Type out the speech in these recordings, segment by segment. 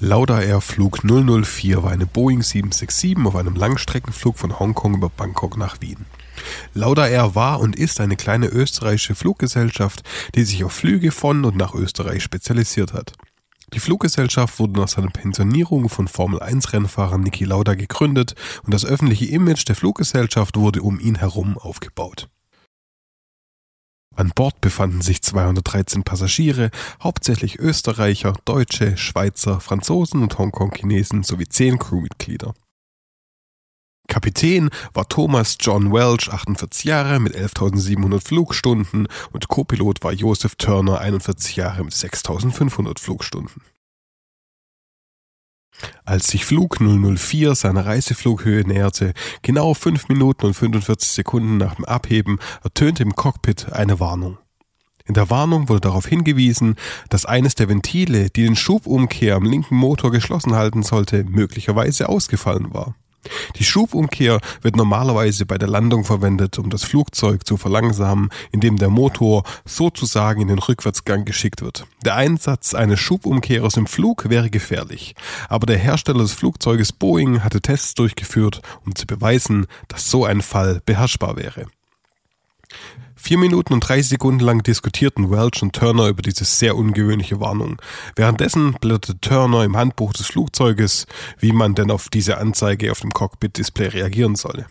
Lauda Air Flug 004 war eine Boeing 767 auf einem Langstreckenflug von Hongkong über Bangkok nach Wien. Lauda Air war und ist eine kleine österreichische Fluggesellschaft, die sich auf Flüge von und nach Österreich spezialisiert hat. Die Fluggesellschaft wurde nach seiner Pensionierung von Formel-1-Rennfahrer Niki Lauda gegründet und das öffentliche Image der Fluggesellschaft wurde um ihn herum aufgebaut. An Bord befanden sich 213 Passagiere, hauptsächlich Österreicher, Deutsche, Schweizer, Franzosen und Hongkong-Chinesen sowie 10 Crewmitglieder. Kapitän war Thomas John Welch, 48 Jahre, mit 11.700 Flugstunden und Co-Pilot war Joseph Turner, 41 Jahre, mit 6.500 Flugstunden. Als sich Flug 004 seiner Reiseflughöhe näherte, genau 5 Minuten und 45 Sekunden nach dem Abheben, ertönte im Cockpit eine Warnung. In der Warnung wurde darauf hingewiesen, dass eines der Ventile, die den Schubumkehr am linken Motor geschlossen halten sollte, möglicherweise ausgefallen war. Die Schubumkehr wird normalerweise bei der Landung verwendet, um das Flugzeug zu verlangsamen, indem der Motor sozusagen in den Rückwärtsgang geschickt wird. Der Einsatz eines Schubumkehrers im Flug wäre gefährlich, aber der Hersteller des Flugzeuges Boeing hatte Tests durchgeführt, um zu beweisen, dass so ein Fall beherrschbar wäre. Vier Minuten und 30 Sekunden lang diskutierten Welch und Turner über diese sehr ungewöhnliche Warnung. Währenddessen blätterte Turner im Handbuch des Flugzeuges, wie man denn auf diese Anzeige auf dem Cockpit-Display reagieren solle.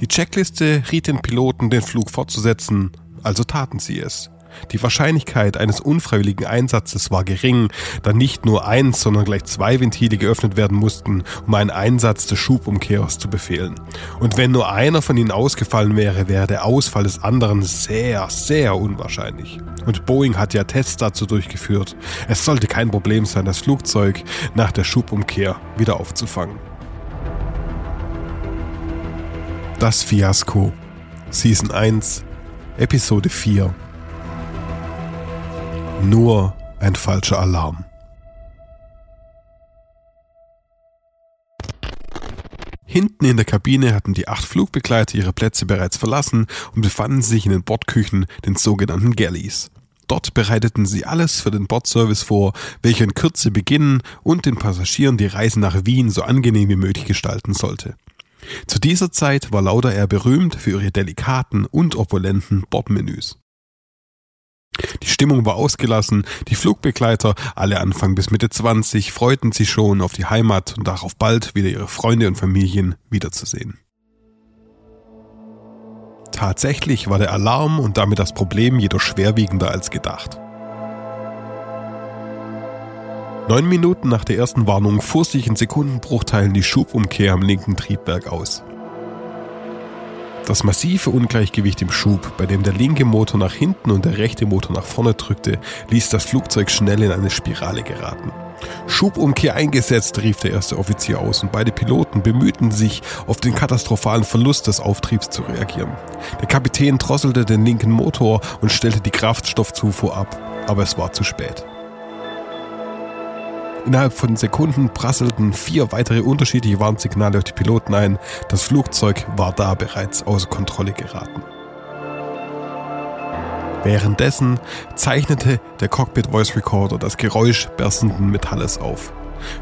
Die Checkliste riet den Piloten, den Flug fortzusetzen, also taten sie es. Die Wahrscheinlichkeit eines unfreiwilligen Einsatzes war gering, da nicht nur eins, sondern gleich zwei Ventile geöffnet werden mussten, um einen Einsatz des Schubumkehrers zu befehlen. Und wenn nur einer von ihnen ausgefallen wäre, wäre der Ausfall des anderen sehr, sehr unwahrscheinlich. Und Boeing hat ja Tests dazu durchgeführt. Es sollte kein Problem sein, das Flugzeug nach der Schubumkehr wieder aufzufangen. Das Fiasko. Season 1, Episode 4 nur ein falscher Alarm. Hinten in der Kabine hatten die acht Flugbegleiter ihre Plätze bereits verlassen und befanden sich in den Bordküchen, den sogenannten Galleys. Dort bereiteten sie alles für den Bordservice vor, welcher in Kürze beginnen und den Passagieren die Reise nach Wien so angenehm wie möglich gestalten sollte. Zu dieser Zeit war Lauda Air berühmt für ihre delikaten und opulenten Bordmenüs. Die Stimmung war ausgelassen, die Flugbegleiter, alle Anfang bis Mitte 20, freuten sich schon auf die Heimat und darauf bald wieder ihre Freunde und Familien wiederzusehen. Tatsächlich war der Alarm und damit das Problem jedoch schwerwiegender als gedacht. Neun Minuten nach der ersten Warnung fuhr sich in Sekundenbruchteilen die Schubumkehr am linken Triebwerk aus. Das massive Ungleichgewicht im Schub, bei dem der linke Motor nach hinten und der rechte Motor nach vorne drückte, ließ das Flugzeug schnell in eine Spirale geraten. Schubumkehr eingesetzt, rief der erste Offizier aus und beide Piloten bemühten sich, auf den katastrophalen Verlust des Auftriebs zu reagieren. Der Kapitän drosselte den linken Motor und stellte die Kraftstoffzufuhr ab, aber es war zu spät. Innerhalb von Sekunden prasselten vier weitere unterschiedliche Warnsignale auf die Piloten ein. Das Flugzeug war da bereits außer Kontrolle geraten. Währenddessen zeichnete der Cockpit Voice Recorder das Geräusch berstenden Metalles auf.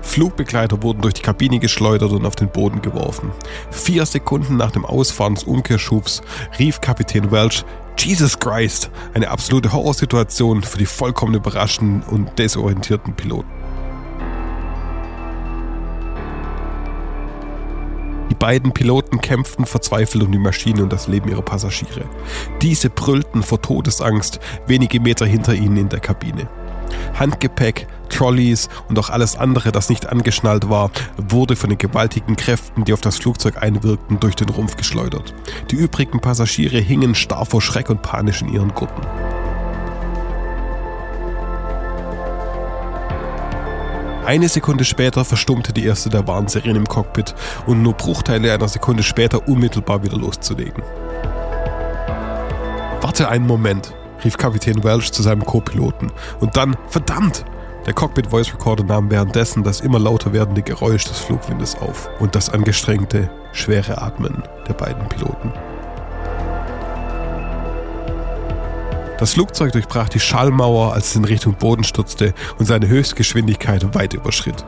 Flugbegleiter wurden durch die Kabine geschleudert und auf den Boden geworfen. Vier Sekunden nach dem Ausfahren des Umkehrschubs rief Kapitän Welch Jesus Christ, eine absolute Horrorsituation für die vollkommen überraschten und desorientierten Piloten. Beiden Piloten kämpften verzweifelt um die Maschine und das Leben ihrer Passagiere. Diese brüllten vor Todesangst wenige Meter hinter ihnen in der Kabine. Handgepäck, Trolleys und auch alles andere, das nicht angeschnallt war, wurde von den gewaltigen Kräften, die auf das Flugzeug einwirkten, durch den Rumpf geschleudert. Die übrigen Passagiere hingen starr vor Schreck und panisch in ihren Gurten. Eine Sekunde später verstummte die erste der Warnsirenen im Cockpit und nur Bruchteile einer Sekunde später unmittelbar wieder loszulegen. Warte einen Moment, rief Kapitän Welch zu seinem Co-Piloten. Und dann, verdammt! Der Cockpit Voice Recorder nahm währenddessen das immer lauter werdende Geräusch des Flugwindes auf und das angestrengte, schwere Atmen der beiden Piloten. Das Flugzeug durchbrach die Schallmauer, als es in Richtung Boden stürzte und seine Höchstgeschwindigkeit weit überschritt.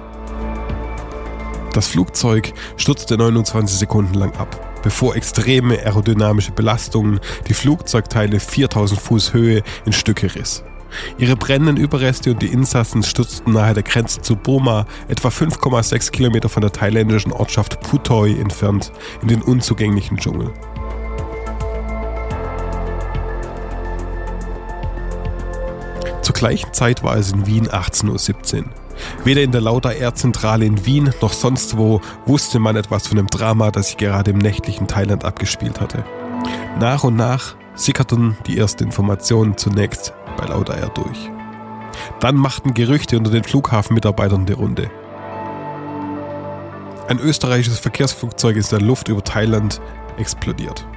Das Flugzeug stürzte 29 Sekunden lang ab, bevor extreme aerodynamische Belastungen die Flugzeugteile 4000 Fuß Höhe in Stücke riss. Ihre brennenden Überreste und die Insassen stürzten nahe der Grenze zu Burma, etwa 5,6 Kilometer von der thailändischen Ortschaft Putoi entfernt, in den unzugänglichen Dschungel. Gleichen Zeit war es in Wien 18.17 Uhr. Weder in der Lauda Air Zentrale in Wien noch sonst wo wusste man etwas von dem Drama, das sich gerade im nächtlichen Thailand abgespielt hatte. Nach und nach sickerten die ersten Informationen zunächst bei Lauda Air durch. Dann machten Gerüchte unter den Flughafenmitarbeitern die Runde. Ein österreichisches Verkehrsflugzeug ist in der Luft über Thailand explodiert.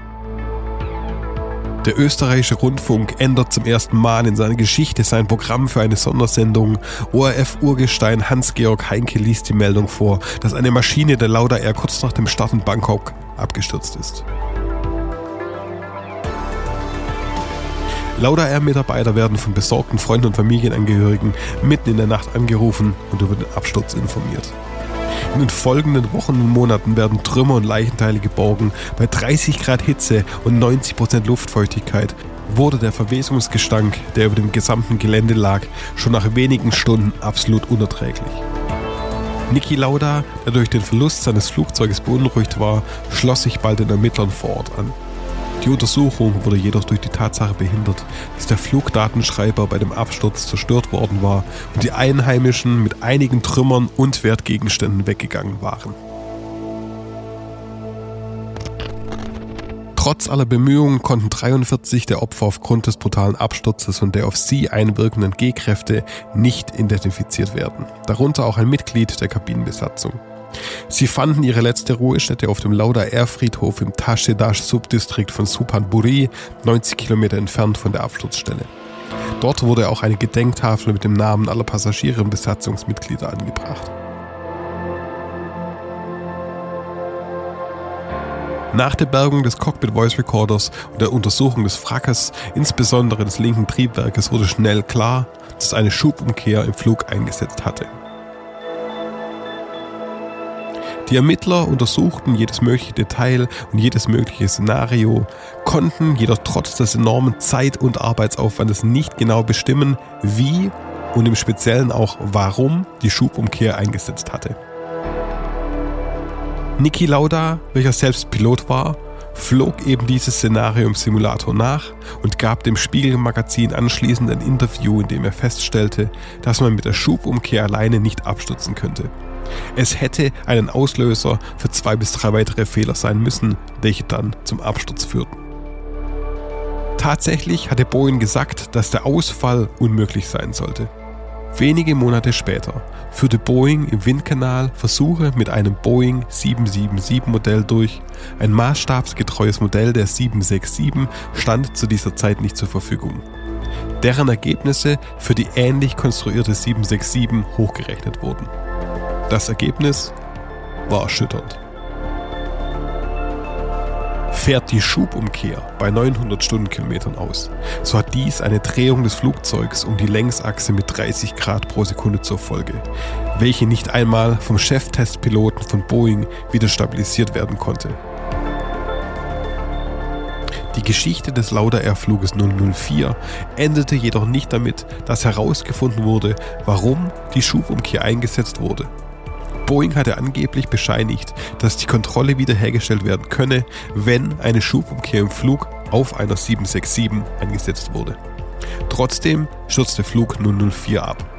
Der österreichische Rundfunk ändert zum ersten Mal in seiner Geschichte sein Programm für eine Sondersendung. ORF-Urgestein Hans-Georg Heinke liest die Meldung vor, dass eine Maschine der Lauda Air kurz nach dem Start in Bangkok abgestürzt ist. Lauda Air-Mitarbeiter werden von besorgten Freunden und Familienangehörigen mitten in der Nacht angerufen und über den Absturz informiert. In den folgenden Wochen und Monaten werden Trümmer und Leichenteile geborgen. Bei 30 Grad Hitze und 90 Prozent Luftfeuchtigkeit wurde der Verwesungsgestank, der über dem gesamten Gelände lag, schon nach wenigen Stunden absolut unerträglich. Niki Lauda, der durch den Verlust seines Flugzeuges beunruhigt war, schloss sich bald den Ermittlern vor Ort an. Die Untersuchung wurde jedoch durch die Tatsache behindert, dass der Flugdatenschreiber bei dem Absturz zerstört worden war und die Einheimischen mit einigen Trümmern und Wertgegenständen weggegangen waren. Trotz aller Bemühungen konnten 43 der Opfer aufgrund des brutalen Absturzes und der auf sie einwirkenden G-Kräfte nicht identifiziert werden, darunter auch ein Mitglied der Kabinenbesatzung. Sie fanden ihre letzte Ruhestätte auf dem Lauda Air Friedhof im Tashedash Subdistrikt von Suphanburi, 90 Kilometer entfernt von der Absturzstelle. Dort wurde auch eine Gedenktafel mit dem Namen aller Passagiere und Besatzungsmitglieder angebracht. Nach der Bergung des Cockpit Voice Recorders und der Untersuchung des Wrackes, insbesondere des linken Triebwerkes, wurde schnell klar, dass eine Schubumkehr im Flug eingesetzt hatte. Die Ermittler untersuchten jedes mögliche Detail und jedes mögliche Szenario, konnten jedoch trotz des enormen Zeit- und Arbeitsaufwandes nicht genau bestimmen, wie und im Speziellen auch warum die Schubumkehr eingesetzt hatte. Niki Lauda, welcher selbst Pilot war, flog eben dieses Szenario im Simulator nach und gab dem Spiegelmagazin anschließend ein Interview, in dem er feststellte, dass man mit der Schubumkehr alleine nicht abstürzen könnte. Es hätte einen Auslöser für zwei bis drei weitere Fehler sein müssen, welche dann zum Absturz führten. Tatsächlich hatte Boeing gesagt, dass der Ausfall unmöglich sein sollte. Wenige Monate später führte Boeing im Windkanal Versuche mit einem Boeing 777 Modell durch. Ein maßstabsgetreues Modell der 767 stand zu dieser Zeit nicht zur Verfügung. Deren Ergebnisse für die ähnlich konstruierte 767 hochgerechnet wurden. Das Ergebnis war erschütternd. Fährt die Schubumkehr bei 900 Stundenkilometern aus, so hat dies eine Drehung des Flugzeugs um die Längsachse mit 30 Grad pro Sekunde zur Folge, welche nicht einmal vom Cheftestpiloten von Boeing wieder stabilisiert werden konnte. Die Geschichte des Lauda Air Fluges 004 endete jedoch nicht damit, dass herausgefunden wurde, warum die Schubumkehr eingesetzt wurde. Boeing hatte angeblich bescheinigt, dass die Kontrolle wiederhergestellt werden könne, wenn eine Schubumkehr im Flug auf einer 767 eingesetzt wurde. Trotzdem stürzte Flug 004 ab.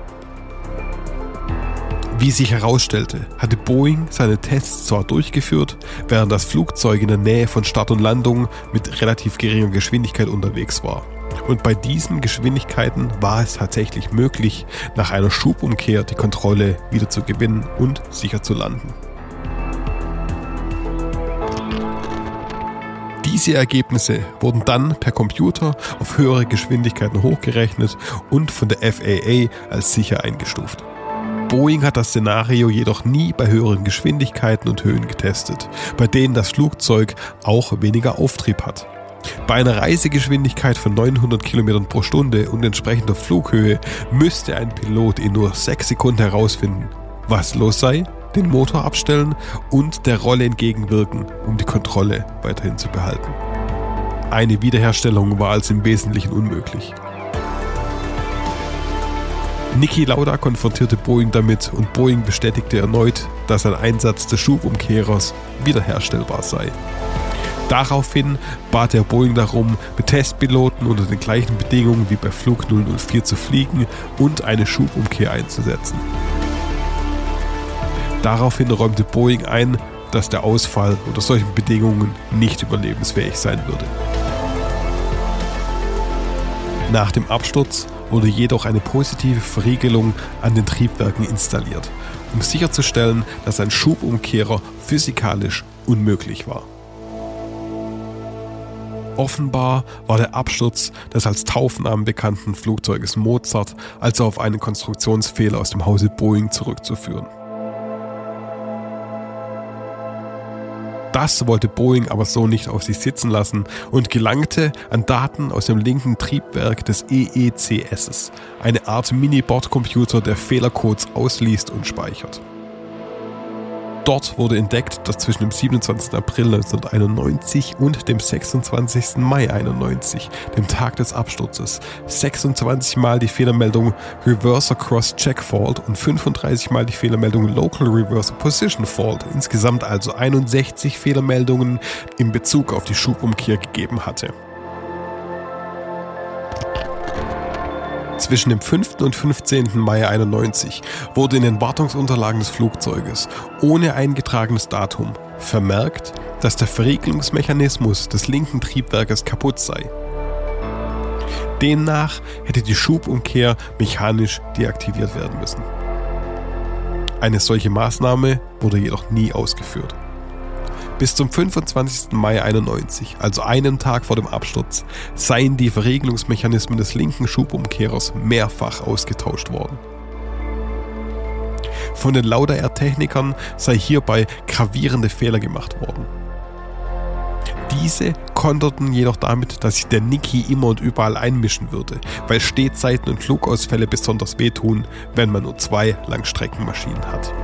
Wie sich herausstellte, hatte Boeing seine Tests zwar durchgeführt, während das Flugzeug in der Nähe von Start und Landung mit relativ geringer Geschwindigkeit unterwegs war. Und bei diesen Geschwindigkeiten war es tatsächlich möglich, nach einer Schubumkehr die Kontrolle wieder zu gewinnen und sicher zu landen. Diese Ergebnisse wurden dann per Computer auf höhere Geschwindigkeiten hochgerechnet und von der FAA als sicher eingestuft. Boeing hat das Szenario jedoch nie bei höheren Geschwindigkeiten und Höhen getestet, bei denen das Flugzeug auch weniger Auftrieb hat. Bei einer Reisegeschwindigkeit von 900 Kilometern pro Stunde und entsprechender Flughöhe müsste ein Pilot in nur 6 Sekunden herausfinden, was los sei, den Motor abstellen und der Rolle entgegenwirken, um die Kontrolle weiterhin zu behalten. Eine Wiederherstellung war als im Wesentlichen unmöglich. Niki Lauda konfrontierte Boeing damit und Boeing bestätigte erneut, dass ein Einsatz des Schubumkehrers wiederherstellbar sei. Daraufhin bat er Boeing darum, mit Testpiloten unter den gleichen Bedingungen wie bei Flug 004 zu fliegen und eine Schubumkehr einzusetzen. Daraufhin räumte Boeing ein, dass der Ausfall unter solchen Bedingungen nicht überlebensfähig sein würde. Nach dem Absturz wurde jedoch eine positive Verriegelung an den Triebwerken installiert, um sicherzustellen, dass ein Schubumkehrer physikalisch unmöglich war. Offenbar war der Absturz des als Taufnamen bekannten Flugzeuges Mozart also auf einen Konstruktionsfehler aus dem Hause Boeing zurückzuführen. Das wollte Boeing aber so nicht auf sich sitzen lassen und gelangte an Daten aus dem linken Triebwerk des EECS, eine Art Mini-Bordcomputer, der Fehlercodes ausliest und speichert. Dort wurde entdeckt, dass zwischen dem 27. April 1991 und dem 26. Mai 1991, dem Tag des Absturzes, 26 Mal die Fehlermeldung Reverse Cross Check Fault und 35 Mal die Fehlermeldung Local Reverse Position Fault, insgesamt also 61 Fehlermeldungen in Bezug auf die Schubumkehr gegeben hatte. Zwischen dem 5. und 15. Mai 91 wurde in den Wartungsunterlagen des Flugzeuges ohne eingetragenes Datum vermerkt, dass der Verriegelungsmechanismus des linken Triebwerkes kaputt sei. Demnach hätte die Schubumkehr mechanisch deaktiviert werden müssen. Eine solche Maßnahme wurde jedoch nie ausgeführt. Bis zum 25. Mai 91, also einen Tag vor dem Absturz, seien die Verriegelungsmechanismen des linken Schubumkehrers mehrfach ausgetauscht worden. Von den Lauda Air Technikern sei hierbei gravierende Fehler gemacht worden. Diese konterten jedoch damit, dass sich der Niki immer und überall einmischen würde, weil Stehzeiten und Flugausfälle besonders wehtun, wenn man nur zwei Langstreckenmaschinen hat.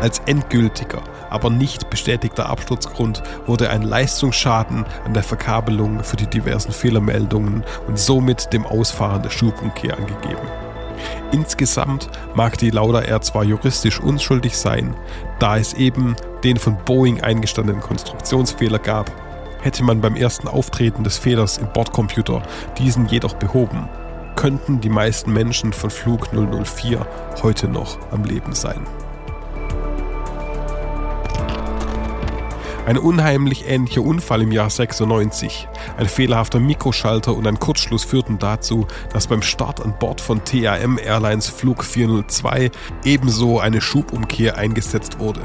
Als endgültiger, aber nicht bestätigter Absturzgrund wurde ein Leistungsschaden an der Verkabelung für die diversen Fehlermeldungen und somit dem Ausfahren der Schubumkehr angegeben. Insgesamt mag die Lauda R zwar juristisch unschuldig sein, da es eben den von Boeing eingestandenen Konstruktionsfehler gab, hätte man beim ersten Auftreten des Fehlers im Bordcomputer diesen jedoch behoben, könnten die meisten Menschen von Flug 004 heute noch am Leben sein. Ein unheimlich ähnlicher Unfall im Jahr 96, ein fehlerhafter Mikroschalter und ein Kurzschluss führten dazu, dass beim Start an Bord von TAM Airlines Flug 402 ebenso eine Schubumkehr eingesetzt wurde.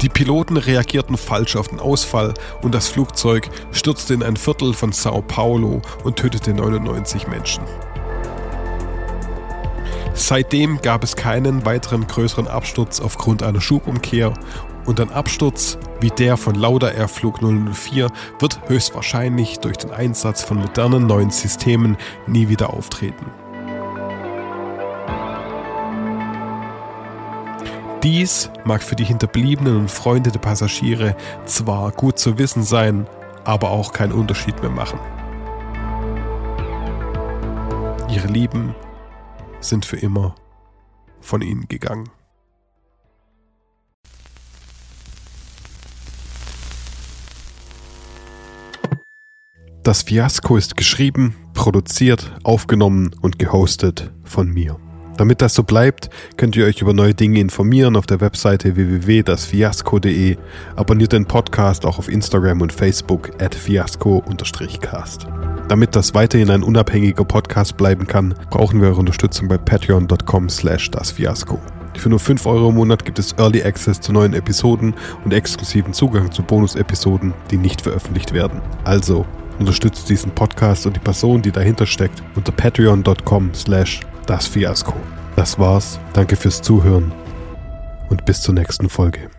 Die Piloten reagierten falsch auf den Ausfall und das Flugzeug stürzte in ein Viertel von Sao Paulo und tötete 99 Menschen. Seitdem gab es keinen weiteren größeren Absturz aufgrund einer Schubumkehr und ein Absturz wie der von Lauda Air Flug 004 wird höchstwahrscheinlich durch den Einsatz von modernen neuen Systemen nie wieder auftreten. Dies mag für die Hinterbliebenen und Freunde der Passagiere zwar gut zu wissen sein, aber auch keinen Unterschied mehr machen. Ihre Lieben sind für immer von ihnen gegangen. Das Fiasko ist geschrieben, produziert, aufgenommen und gehostet von mir. Damit das so bleibt, könnt ihr euch über neue Dinge informieren auf der Webseite www.dasfiasko.de. Abonniert den Podcast auch auf Instagram und Facebook at fiasco-cast. Damit das weiterhin ein unabhängiger Podcast bleiben kann, brauchen wir eure Unterstützung bei patreon.com slash dasfiasko. Für nur 5 Euro im Monat gibt es Early Access zu neuen Episoden und exklusiven Zugang zu Bonus-Episoden, die nicht veröffentlicht werden. Also Unterstützt diesen Podcast und die Person, die dahinter steckt, unter patreon.com slash das Fiasko. Das war's. Danke fürs Zuhören und bis zur nächsten Folge.